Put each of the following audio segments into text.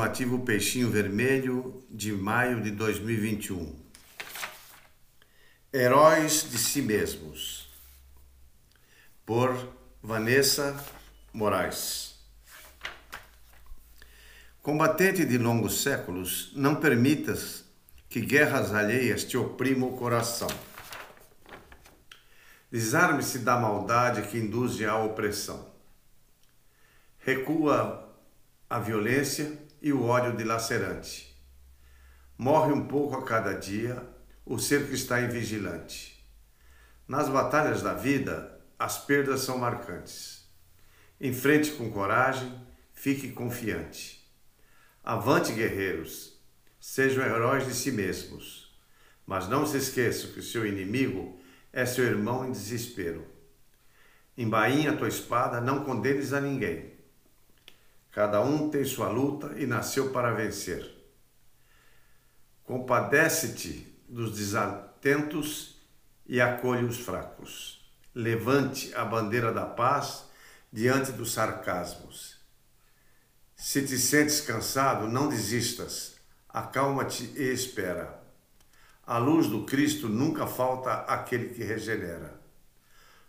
informativo Peixinho Vermelho de maio de 2021. Heróis de si mesmos. Por Vanessa Moraes. Combatente de longos séculos, não permitas que guerras alheias te oprimam o coração. Desarme-se da maldade que induz à opressão. Recua a violência e o ódio dilacerante. Morre um pouco a cada dia o ser que está invigilante. Nas batalhas da vida, as perdas são marcantes. Enfrente com coragem, fique confiante. Avante, guerreiros, sejam heróis de si mesmos. Mas não se esqueçam que o seu inimigo é seu irmão em desespero. Embainha tua espada, não condenes a ninguém. Cada um tem sua luta e nasceu para vencer. Compadece-te dos desatentos e acolhe os fracos. Levante a bandeira da paz diante dos sarcasmos. Se te sentes cansado, não desistas. Acalma-te e espera. A luz do Cristo nunca falta àquele que regenera.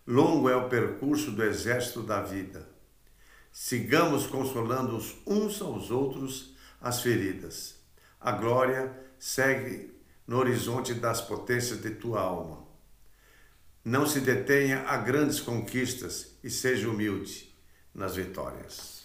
Longo é o percurso do exército da vida Sigamos consolando uns aos outros as feridas. A glória segue no horizonte das potências de tua alma. Não se detenha a grandes conquistas e seja humilde nas vitórias.